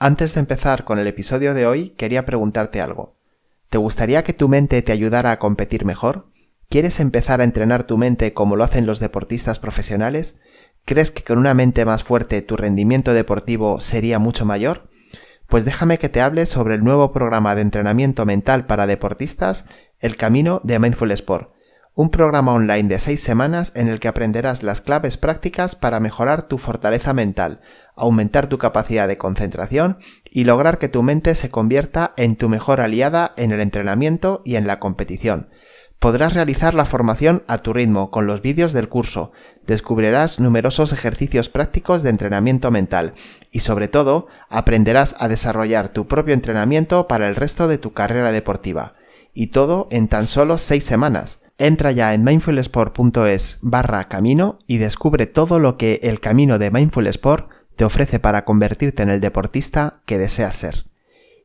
Antes de empezar con el episodio de hoy, quería preguntarte algo. ¿Te gustaría que tu mente te ayudara a competir mejor? ¿Quieres empezar a entrenar tu mente como lo hacen los deportistas profesionales? ¿Crees que con una mente más fuerte tu rendimiento deportivo sería mucho mayor? Pues déjame que te hable sobre el nuevo programa de entrenamiento mental para deportistas, El Camino de Mindful Sport un programa online de seis semanas en el que aprenderás las claves prácticas para mejorar tu fortaleza mental, aumentar tu capacidad de concentración y lograr que tu mente se convierta en tu mejor aliada en el entrenamiento y en la competición. Podrás realizar la formación a tu ritmo con los vídeos del curso, descubrirás numerosos ejercicios prácticos de entrenamiento mental y sobre todo aprenderás a desarrollar tu propio entrenamiento para el resto de tu carrera deportiva. Y todo en tan solo seis semanas. Entra ya en mindfulsport.es barra camino y descubre todo lo que el camino de Mindful Sport te ofrece para convertirte en el deportista que deseas ser.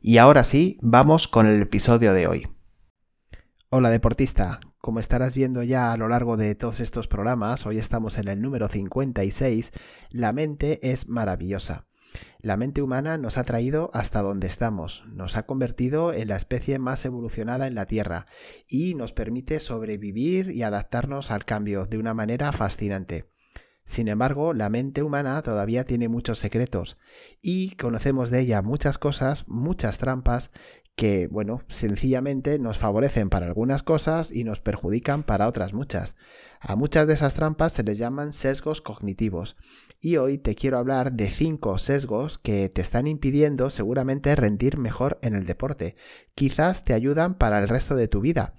Y ahora sí, vamos con el episodio de hoy. Hola deportista, como estarás viendo ya a lo largo de todos estos programas, hoy estamos en el número 56, la mente es maravillosa. La mente humana nos ha traído hasta donde estamos, nos ha convertido en la especie más evolucionada en la Tierra y nos permite sobrevivir y adaptarnos al cambio de una manera fascinante. Sin embargo, la mente humana todavía tiene muchos secretos y conocemos de ella muchas cosas, muchas trampas que, bueno, sencillamente nos favorecen para algunas cosas y nos perjudican para otras muchas. A muchas de esas trampas se les llaman sesgos cognitivos y hoy te quiero hablar de cinco sesgos que te están impidiendo seguramente rendir mejor en el deporte. Quizás te ayudan para el resto de tu vida,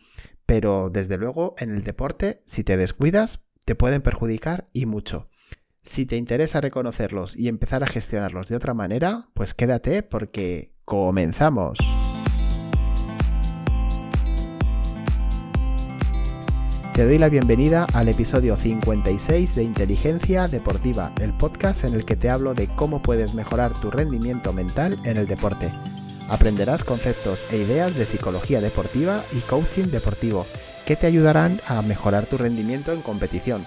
pero desde luego en el deporte, si te descuidas, te pueden perjudicar y mucho. Si te interesa reconocerlos y empezar a gestionarlos de otra manera, pues quédate porque comenzamos. Te doy la bienvenida al episodio 56 de Inteligencia Deportiva, el podcast en el que te hablo de cómo puedes mejorar tu rendimiento mental en el deporte. Aprenderás conceptos e ideas de psicología deportiva y coaching deportivo que te ayudarán a mejorar tu rendimiento en competición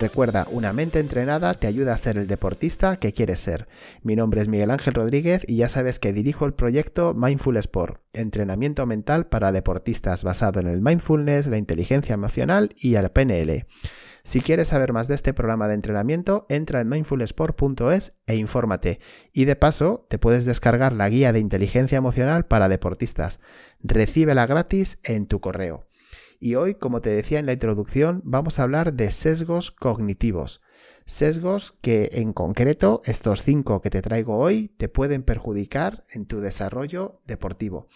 Recuerda, una mente entrenada te ayuda a ser el deportista que quieres ser. Mi nombre es Miguel Ángel Rodríguez y ya sabes que dirijo el proyecto Mindful Sport, entrenamiento mental para deportistas basado en el mindfulness, la inteligencia emocional y el PNL. Si quieres saber más de este programa de entrenamiento, entra en mindfulsport.es e infórmate. Y de paso, te puedes descargar la guía de inteligencia emocional para deportistas. Recíbela gratis en tu correo. Y hoy, como te decía en la introducción, vamos a hablar de sesgos cognitivos. Sesgos que en concreto, estos cinco que te traigo hoy, te pueden perjudicar en tu desarrollo deportivo.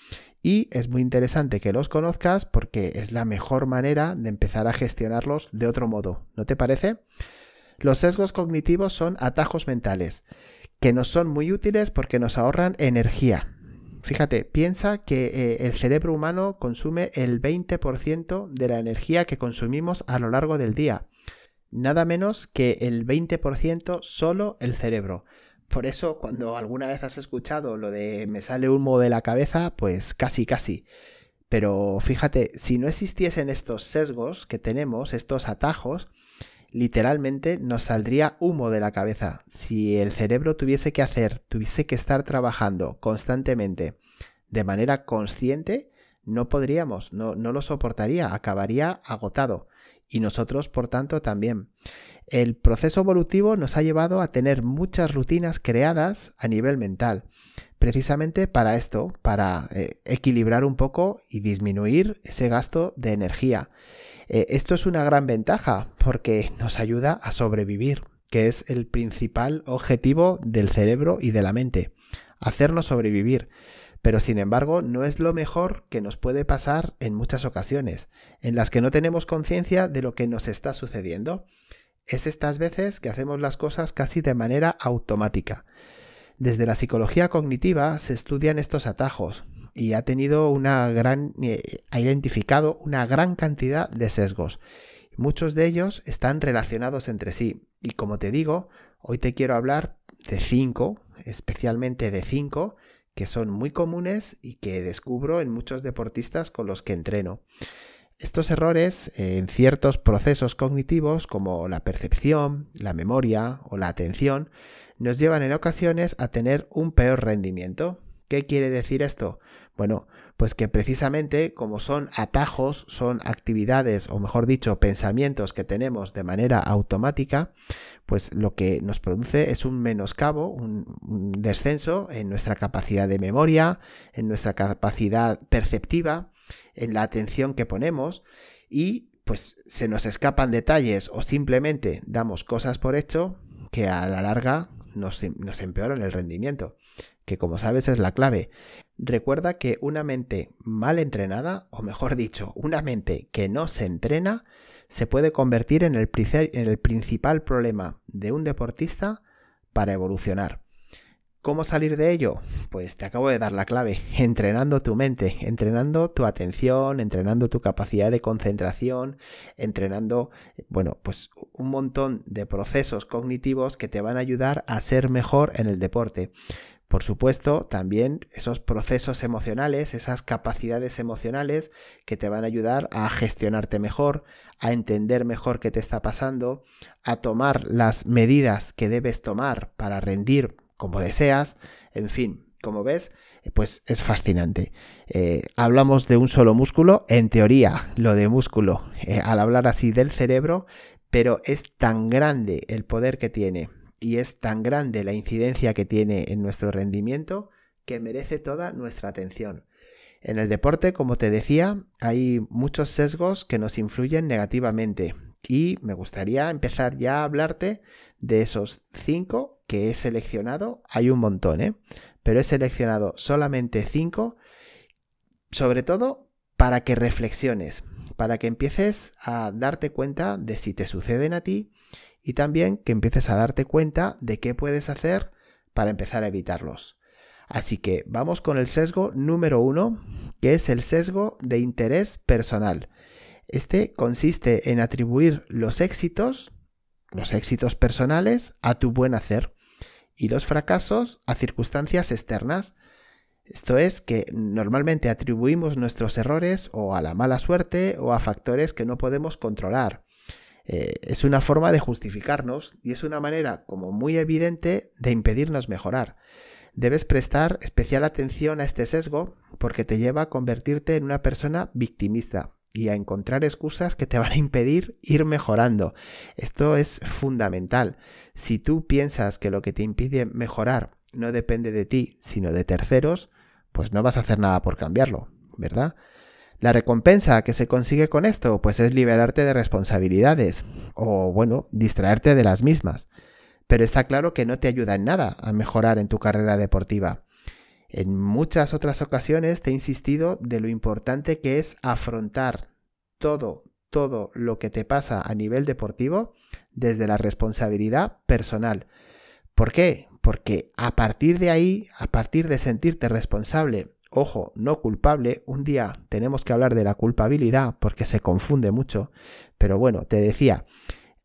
Y es muy interesante que los conozcas porque es la mejor manera de empezar a gestionarlos de otro modo. ¿No te parece? Los sesgos cognitivos son atajos mentales que nos son muy útiles porque nos ahorran energía, Fíjate, piensa que eh, el cerebro humano consume el 20% de la energía que consumimos a lo largo del día. Nada menos que el 20% solo el cerebro. Por eso, cuando alguna vez has escuchado lo de me sale humo de la cabeza, pues casi, casi. Pero fíjate, si no existiesen estos sesgos que tenemos, estos atajos, literalmente nos saldría humo de la cabeza. Si el cerebro tuviese que hacer, tuviese que estar trabajando constantemente de manera consciente, no podríamos, no, no lo soportaría, acabaría agotado. Y nosotros, por tanto, también. El proceso evolutivo nos ha llevado a tener muchas rutinas creadas a nivel mental, precisamente para esto, para eh, equilibrar un poco y disminuir ese gasto de energía. Eh, esto es una gran ventaja porque nos ayuda a sobrevivir, que es el principal objetivo del cerebro y de la mente, hacernos sobrevivir. Pero sin embargo, no es lo mejor que nos puede pasar en muchas ocasiones, en las que no tenemos conciencia de lo que nos está sucediendo. Es estas veces que hacemos las cosas casi de manera automática. Desde la psicología cognitiva se estudian estos atajos, y ha tenido una gran, eh, ha identificado una gran cantidad de sesgos. Muchos de ellos están relacionados entre sí. Y como te digo, hoy te quiero hablar de cinco, especialmente de cinco, que son muy comunes y que descubro en muchos deportistas con los que entreno. Estos errores eh, en ciertos procesos cognitivos como la percepción, la memoria o la atención nos llevan en ocasiones a tener un peor rendimiento. ¿Qué quiere decir esto? Bueno, pues que precisamente como son atajos, son actividades o mejor dicho pensamientos que tenemos de manera automática, pues lo que nos produce es un menoscabo, un, descenso en nuestra capacidad de memoria, en nuestra capacidad perceptiva, en la atención que ponemos y pues se nos escapan detalles o simplemente damos cosas por hecho que a la larga nos, nos empeoran el rendimiento, que como sabes es la clave. Recuerda que una mente mal entrenada, o mejor dicho, una mente que no se entrena, se puede convertir en el, principal problema de un deportista para evolucionar. ¿Cómo salir de ello? Pues te acabo de dar la clave, entrenando tu mente, entrenando tu atención, entrenando tu capacidad de concentración, entrenando, bueno, pues un montón de procesos cognitivos que te van a ayudar a ser mejor en el deporte. Por supuesto, también esos procesos emocionales, esas capacidades emocionales que te van a ayudar a gestionarte mejor, a entender mejor qué te está pasando, a tomar las medidas que debes tomar para rendir como deseas, en fin, como ves, pues es fascinante. Eh, hablamos de un solo músculo, en teoría lo de músculo, eh, al hablar así del cerebro, pero es tan grande el poder que tiene y es tan grande la incidencia que tiene en nuestro rendimiento que merece toda nuestra atención. En el deporte, como te decía, hay muchos sesgos que nos influyen negativamente y me gustaría empezar ya a hablarte de esos cinco que he seleccionado, hay un montón, ¿eh? Pero he seleccionado solamente cinco, sobre todo para que reflexiones, para que empieces a darte cuenta de si te suceden a ti y también que empieces a darte cuenta de qué puedes hacer para empezar a evitarlos. Así que vamos con el sesgo número uno, que es el sesgo de interés personal. Este consiste en atribuir los éxitos, los éxitos personales, a tu buen hacer y los fracasos a circunstancias externas. Esto es que normalmente atribuimos nuestros errores o a la mala suerte o a factores que no podemos controlar. Eh, es una forma de justificarnos y es una manera como muy evidente de impedirnos mejorar. Debes prestar especial atención a este sesgo porque te lleva a convertirte en una persona victimista y a encontrar excusas que te van a impedir ir mejorando. Esto es fundamental. Si tú piensas que lo que te impide mejorar no depende de ti, sino de terceros, pues no vas a hacer nada por cambiarlo, ¿verdad? La recompensa que se consigue con esto, pues es liberarte de responsabilidades o, bueno, distraerte de las mismas. Pero está claro que no te ayuda en nada a mejorar en tu carrera deportiva. En muchas otras ocasiones te he insistido de lo importante que es afrontar todo, todo lo que te pasa a nivel deportivo desde la responsabilidad personal. ¿Por qué? Porque a partir de ahí, a partir de sentirte responsable, ojo, no culpable, un día tenemos que hablar de la culpabilidad porque se confunde mucho, pero bueno, te decía,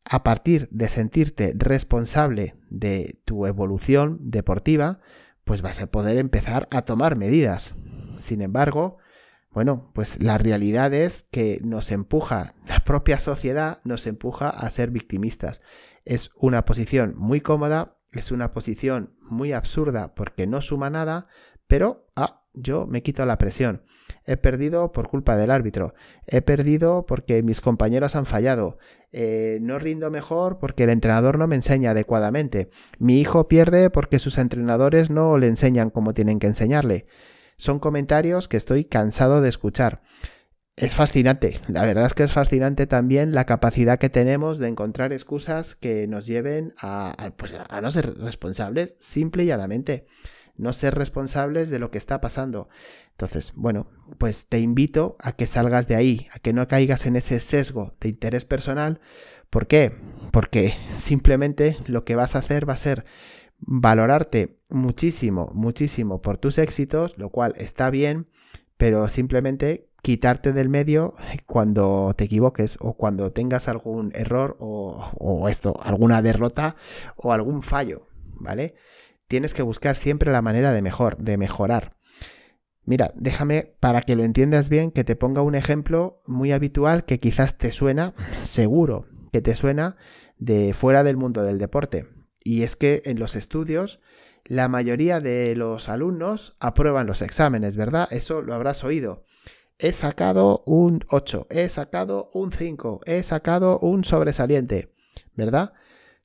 a partir de sentirte responsable de tu evolución deportiva, pues vas a poder empezar a tomar medidas. Sin embargo, bueno, pues la realidad es que nos empuja, la propia sociedad nos empuja a ser victimistas. Es una posición muy cómoda, es una posición muy absurda porque no suma nada, pero ah, yo me quito la presión. He perdido por culpa del árbitro. He perdido porque mis compañeros han fallado. Eh, no rindo mejor porque el entrenador no me enseña adecuadamente. Mi hijo pierde porque sus entrenadores no le enseñan como tienen que enseñarle. Son comentarios que estoy cansado de escuchar. Es fascinante, la verdad es que es fascinante también la capacidad que tenemos de encontrar excusas que nos lleven a, pues a no ser responsables, simple y llanamente no ser responsables de lo que está pasando. Entonces, bueno, pues te invito a que salgas de ahí, a que no caigas en ese sesgo de interés personal. ¿Por qué? Porque simplemente lo que vas a hacer va a ser valorarte muchísimo, muchísimo por tus éxitos, lo cual está bien, pero simplemente quitarte del medio cuando te equivoques o cuando tengas algún error o, esto, alguna derrota o algún fallo, ¿vale? Tienes que buscar siempre la manera de mejor, de mejorar. Mira, déjame para que lo entiendas bien que te ponga un ejemplo muy habitual que quizás te suena, seguro que te suena de fuera del mundo del deporte. Y es que en los estudios la mayoría de los alumnos aprueban los exámenes, ¿verdad? Eso lo habrás oído. He sacado un 8, he sacado un 5, he sacado un sobresaliente, ¿verdad?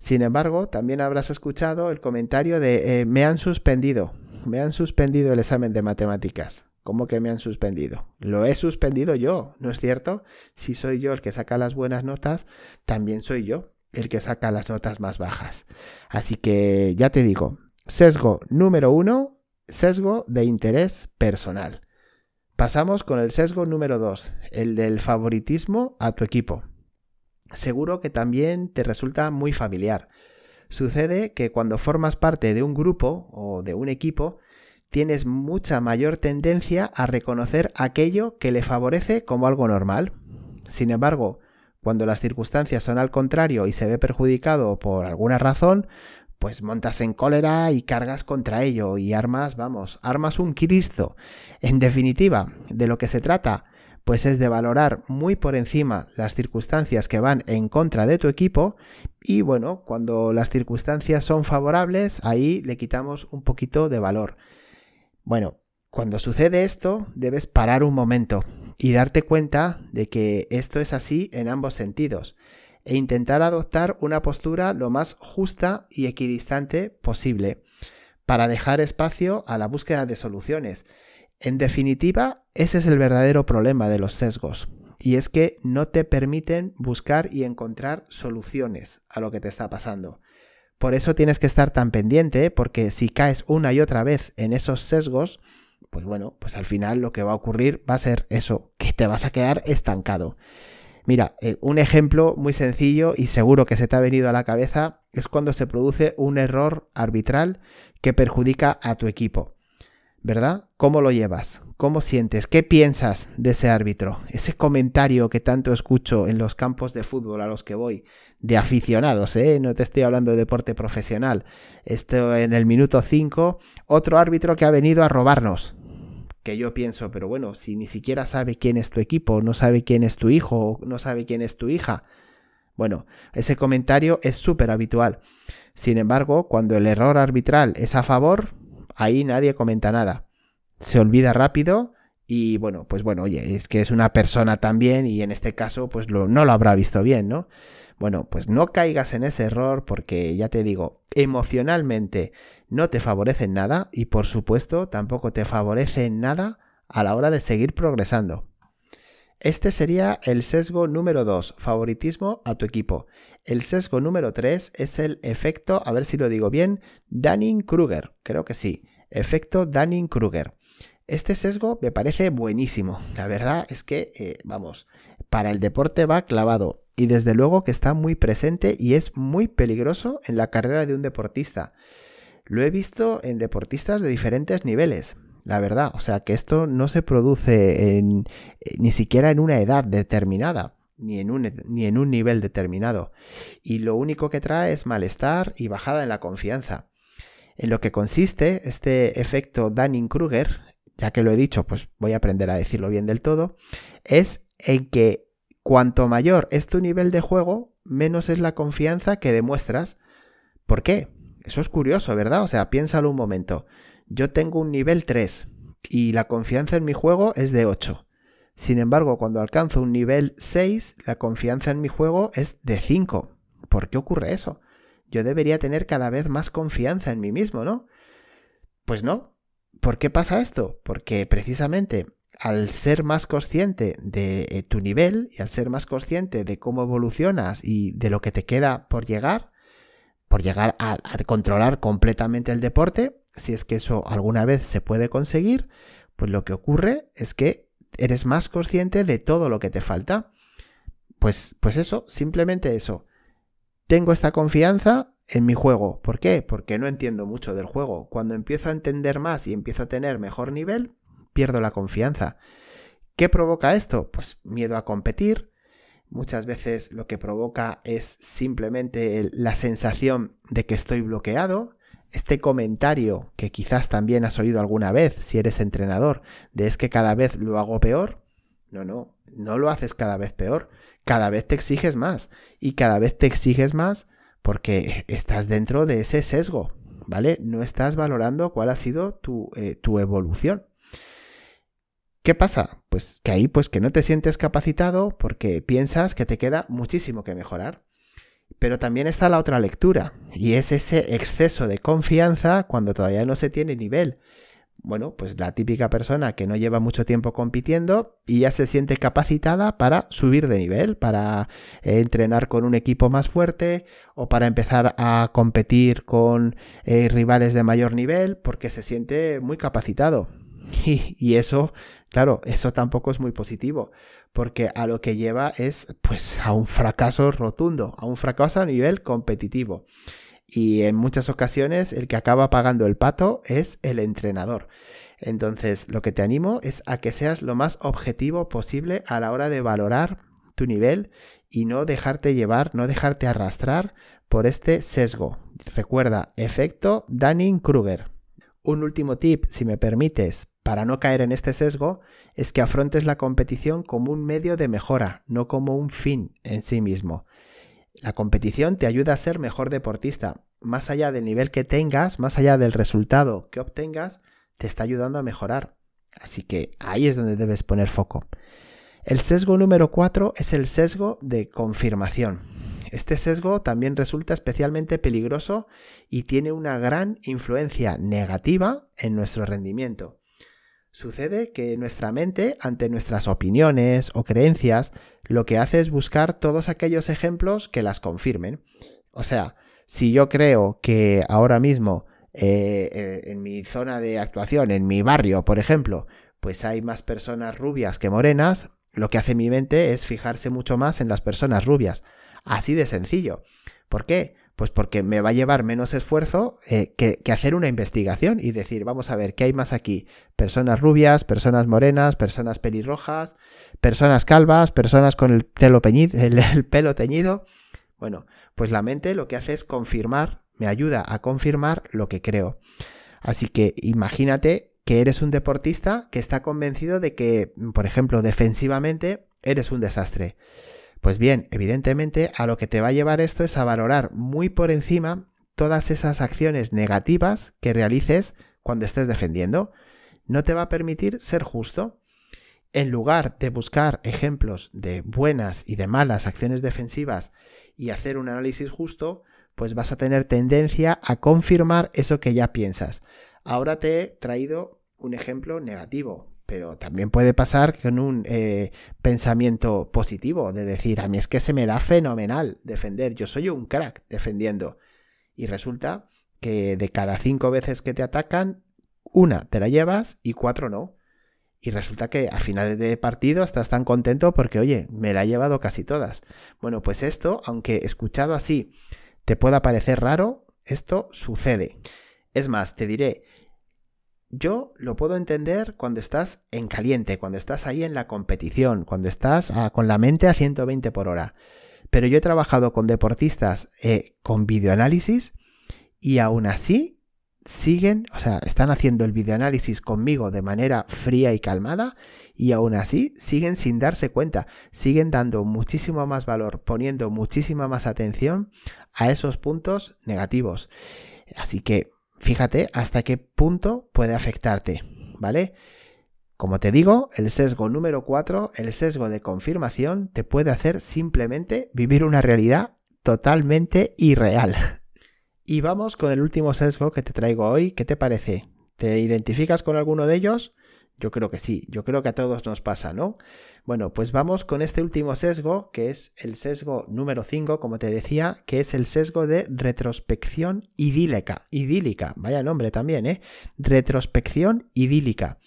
Sin embargo, también habrás escuchado el comentario de eh, me han suspendido, me han suspendido el examen de matemáticas. ¿Cómo que me han suspendido? Lo he suspendido yo, ¿no es cierto? Si soy yo el que saca las buenas notas, también soy yo el que saca las notas más bajas. Así que ya te digo, sesgo número uno, sesgo de interés personal. Pasamos con el sesgo número dos, el del favoritismo a tu equipo. Seguro que también te resulta muy familiar. Sucede que cuando formas parte de un grupo o de un equipo, tienes mucha mayor tendencia a reconocer aquello que le favorece como algo normal. Sin embargo, cuando las circunstancias son al contrario y se ve perjudicado por alguna razón, pues montas en cólera y cargas contra ello y armas, vamos, armas un Cristo. En definitiva, de lo que se trata, pues es de valorar muy por encima las circunstancias que van en contra de tu equipo y bueno, cuando las circunstancias son favorables, ahí le quitamos un poquito de valor. Bueno, cuando sucede esto, debes parar un momento y darte cuenta de que esto es así en ambos sentidos e intentar adoptar una postura lo más justa y equidistante posible para dejar espacio a la búsqueda de soluciones. En definitiva, ese es el verdadero problema de los sesgos, y es que no te permiten buscar y encontrar soluciones a lo que te está pasando. Por eso tienes que estar tan pendiente, porque si caes una y otra vez en esos sesgos, pues bueno, pues al final lo que va a ocurrir va a ser eso, que te vas a quedar estancado. Mira, eh, un ejemplo muy sencillo y seguro que se te ha venido a la cabeza es cuando se produce un error arbitral que perjudica a tu equipo. ¿Verdad? ¿Cómo lo llevas? ¿Cómo sientes? ¿Qué piensas de ese árbitro? Ese comentario que tanto escucho en los campos de fútbol a los que voy, de aficionados, ¿eh? No te estoy hablando de deporte profesional. Esto en el minuto 5, otro árbitro que ha venido a robarnos. Que yo pienso, pero bueno, si ni siquiera sabe quién es tu equipo, no sabe quién es tu hijo, no sabe quién es tu hija. Bueno, ese comentario es súper habitual. Sin embargo, cuando el error arbitral es a favor, ahí nadie comenta nada. Se olvida rápido y bueno, pues bueno, oye, es que es una persona también y en este caso pues no lo habrá visto bien, ¿no? Bueno, pues no caigas en ese error porque ya te digo, emocionalmente no te favorece nada y por supuesto tampoco te favorece nada a la hora de seguir progresando. Este sería el sesgo número 2, favoritismo a tu equipo. El sesgo número 3 es el efecto, a ver si lo digo bien, Dunning-Kruger. Creo que sí. Efecto Dunning-Kruger. Este sesgo me parece buenísimo. La verdad es que, eh, vamos, para el deporte va clavado y desde luego que está muy presente y es muy peligroso en la carrera de un deportista. Lo he visto en deportistas de diferentes niveles la verdad. O sea, que esto no se produce eh, ni siquiera en una edad determinada, ni en, un, ni en un nivel determinado. Y lo único que trae es malestar y bajada en la confianza. En lo que consiste este efecto Dunning-Kruger, ya que lo he dicho, pues voy a aprender a decirlo bien del todo, es en que cuanto mayor es tu nivel de juego, menos es la confianza que demuestras. ¿Por qué? Eso es curioso, ¿verdad? O sea, piénsalo un momento. Yo tengo un nivel 3 y la confianza en mi juego es de 8. Sin embargo, cuando alcanzo un nivel 6, la confianza en mi juego es de 5. ¿Por qué ocurre eso? Yo debería tener cada vez más confianza en mí mismo, ¿no? Pues no. ¿Por qué pasa esto? Porque precisamente al ser más consciente de eh, tu nivel y al ser más consciente de cómo evolucionas y de lo que te queda por llegar, por llegar a, controlar completamente el deporte, si es que eso alguna vez se puede conseguir, pues lo que ocurre es que eres más consciente de todo lo que te falta. Pues, pues eso, simplemente eso. Tengo esta confianza en mi juego. ¿Por qué? Porque no entiendo mucho del juego. Cuando empiezo a entender más y empiezo a tener mejor nivel, pierdo la confianza. ¿Qué provoca esto? Pues miedo a competir. Muchas veces lo que provoca es simplemente la sensación de que estoy bloqueado, este comentario que quizás también has oído alguna vez si eres entrenador, de es que cada vez lo hago peor, no, no, no lo haces cada vez peor, cada vez te exiges más y cada vez te exiges más, porque estás dentro de ese sesgo, ¿vale? No estás valorando cuál ha sido tu, eh, tu evolución. ¿Qué pasa? Pues que ahí pues que no te sientes capacitado porque piensas que te queda muchísimo que mejorar. Pero también está la otra lectura, y es ese exceso de confianza cuando todavía no se tiene nivel. Bueno, pues la típica persona que no lleva mucho tiempo compitiendo y ya se siente capacitada para subir de nivel, para eh, entrenar con un equipo más fuerte o para empezar a competir con eh, rivales de mayor nivel porque se siente muy capacitado. y eso, claro, eso tampoco es muy positivo porque a lo que lleva es pues a un fracaso rotundo, a un fracaso a nivel competitivo. Y en muchas ocasiones el que acaba pagando el pato es el entrenador. Entonces, lo que te animo es a que seas lo más objetivo posible a la hora de valorar tu nivel y no dejarte llevar, no dejarte arrastrar por este sesgo. Recuerda, efecto Dunning-Kruger. Un último tip, si me permites, para no caer en este sesgo, es que afrontes la competición como un medio de mejora, no como un fin en sí mismo. La competición te ayuda a ser mejor deportista. Más allá del nivel que tengas, más allá del resultado que obtengas, te está ayudando a mejorar. Así que ahí es donde debes poner foco. El sesgo número 4 es el sesgo de confirmación. Este sesgo también resulta especialmente peligroso y tiene una gran influencia negativa en nuestro rendimiento. Sucede que nuestra mente, ante nuestras opiniones o creencias, lo que hace es buscar todos aquellos ejemplos que las confirmen. O sea, si yo creo que ahora mismo eh, eh, en mi zona de actuación, en mi barrio, por ejemplo, pues hay más personas rubias que morenas, lo que hace mi mente es fijarse mucho más en las personas rubias. Así de sencillo. ¿Por qué? Pues porque me va a llevar menos esfuerzo eh, que, hacer una investigación y decir, vamos a ver, ¿qué hay más aquí? Personas rubias, personas morenas, personas pelirrojas, personas calvas, personas con el, el pelo teñido. Bueno, pues la mente lo que hace es confirmar, me ayuda a confirmar lo que creo. Así que imagínate que eres un deportista que está convencido de que, por ejemplo, defensivamente eres un desastre. Pues bien, evidentemente a lo que te va a llevar esto es a valorar muy por encima todas esas acciones negativas que realices cuando estés defendiendo. No te va a permitir ser justo. En lugar de buscar ejemplos de buenas y de malas acciones defensivas y hacer un análisis justo, pues vas a tener tendencia a confirmar eso que ya piensas. Ahora te he traído un ejemplo negativo, pero también puede pasar con un eh, pensamiento positivo, de decir, a mí es que se me da fenomenal defender, yo soy un crack defendiendo. Y resulta que de cada cinco veces que te atacan, una te la llevas y cuatro no. Y resulta que a final de partido estás tan contento porque, oye, me la he llevado casi todas. Bueno, pues esto, aunque escuchado así te pueda parecer raro, esto sucede. Es más, te diré, yo lo puedo entender cuando estás en caliente, cuando estás ahí en la competición, cuando estás con la mente a 120 por hora. Pero yo he trabajado con deportistas eh, con videoanálisis y aún así siguen, o sea, están haciendo el videoanálisis conmigo de manera fría y calmada y aún así siguen sin darse cuenta, siguen dando muchísimo más valor, poniendo muchísima más atención a esos puntos negativos. Así que fíjate hasta qué punto puede afectarte, ¿vale? Como te digo, el sesgo número 4, el sesgo de confirmación, te puede hacer simplemente vivir una realidad totalmente irreal. Y vamos con el último sesgo que te traigo hoy. ¿Qué te parece? ¿Te identificas con alguno de ellos? Yo creo que sí, yo creo que a todos nos pasa, ¿no? Bueno, pues vamos con este último sesgo, que es el sesgo número 5, como te decía, que es el sesgo de retrospección idílica. Idílica, vaya nombre también, ¿eh? Retrospección idílica.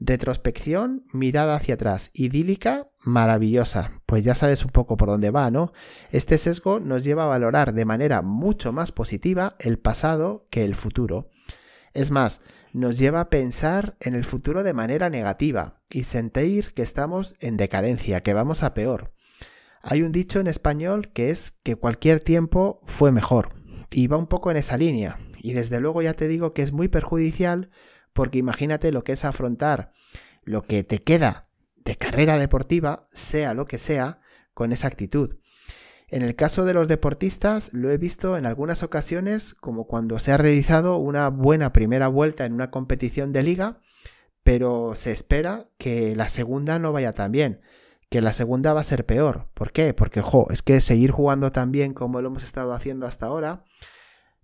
Retrospección, mirada hacia atrás. Idílica, maravillosa. Pues ya sabes un poco por dónde va, ¿no? Este sesgo nos lleva a valorar de manera mucho más positiva el pasado que el futuro. Es más, nos lleva a pensar en el futuro de manera negativa y sentir que estamos en decadencia, que vamos a peor. Hay un dicho en español que es que cualquier tiempo fue mejor y va un poco en esa línea. Y desde luego ya te digo que es muy perjudicial porque imagínate lo que es afrontar lo que te queda de carrera deportiva, sea lo que sea, con esa actitud. En el caso de los deportistas, lo he visto en algunas ocasiones como cuando se ha realizado una buena primera vuelta en una competición de liga, pero se espera que la segunda no vaya tan bien, que la segunda va a ser peor. ¿Por qué? Porque, jo, es que seguir jugando tan bien como lo hemos estado haciendo hasta ahora,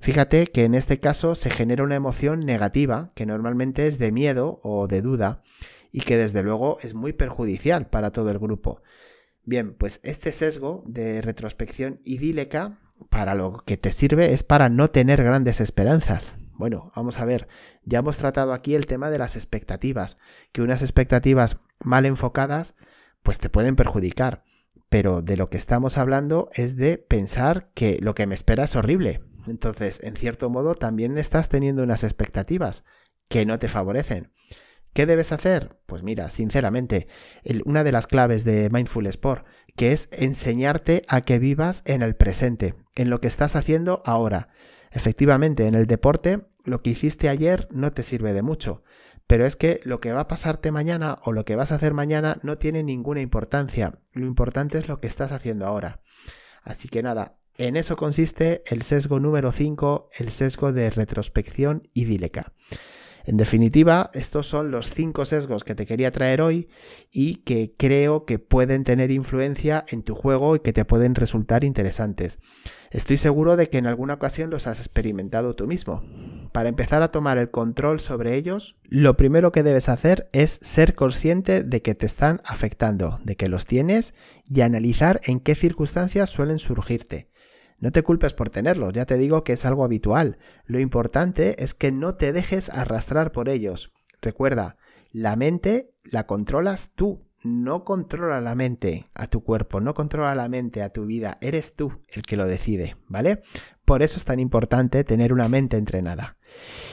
fíjate que en este caso se genera una emoción negativa, que normalmente es de miedo o de duda, y que desde luego es muy perjudicial para todo el grupo. Bien, pues este sesgo de retrospección idílica para lo que te sirve es para no tener grandes esperanzas. Bueno, vamos a ver, ya hemos tratado aquí el tema de las expectativas, que unas expectativas mal enfocadas pues te pueden perjudicar, pero de lo que estamos hablando es de pensar que lo que me espera es horrible. Entonces, en cierto modo, también estás teniendo unas expectativas que no te favorecen. ¿Qué debes hacer? Pues mira, sinceramente, una de las claves de Mindful Sport, que es enseñarte a que vivas en el presente, en lo que estás haciendo ahora. Efectivamente, en el deporte, lo que hiciste ayer no te sirve de mucho, pero es que lo que va a pasarte mañana o lo que vas a hacer mañana no tiene ninguna importancia. Lo importante es lo que estás haciendo ahora. Así que nada, en eso consiste el sesgo número 5, el sesgo de retrospección idílica. En definitiva, estos son los cinco sesgos que te quería traer hoy y que creo que pueden tener influencia en tu juego y que te pueden resultar interesantes. Estoy seguro de que en alguna ocasión los has experimentado tú mismo. Para empezar a tomar el control sobre ellos, lo primero que debes hacer es ser consciente de que te están afectando, de que los tienes y analizar en qué circunstancias suelen surgirte. No te culpes por tenerlos, ya te digo que es algo habitual. Lo importante es que no te dejes arrastrar por ellos. Recuerda, la mente la controlas tú, no controla la mente a tu cuerpo, no controla la mente a tu vida, eres tú el que lo decide, ¿vale? Por eso es tan importante tener una mente entrenada.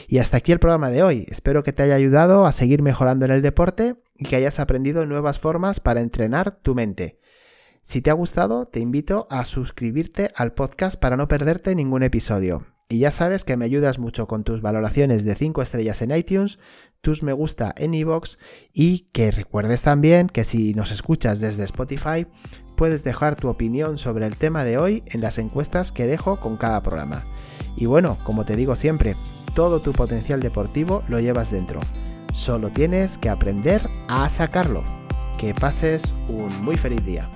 Y hasta aquí el programa de hoy. Espero que te haya ayudado a seguir mejorando en el deporte y que hayas aprendido nuevas formas para entrenar tu mente. Si te ha gustado, te invito a suscribirte al podcast para no perderte ningún episodio. Y ya sabes que me ayudas mucho con tus valoraciones de 5 estrellas en iTunes, tus me gusta en iVoox y que recuerdes también que si nos escuchas desde Spotify, puedes dejar tu opinión sobre el tema de hoy en las encuestas que dejo con cada programa. Y bueno, como te digo siempre, todo tu potencial deportivo lo llevas dentro. Solo tienes que aprender a sacarlo. Que pases un muy feliz día.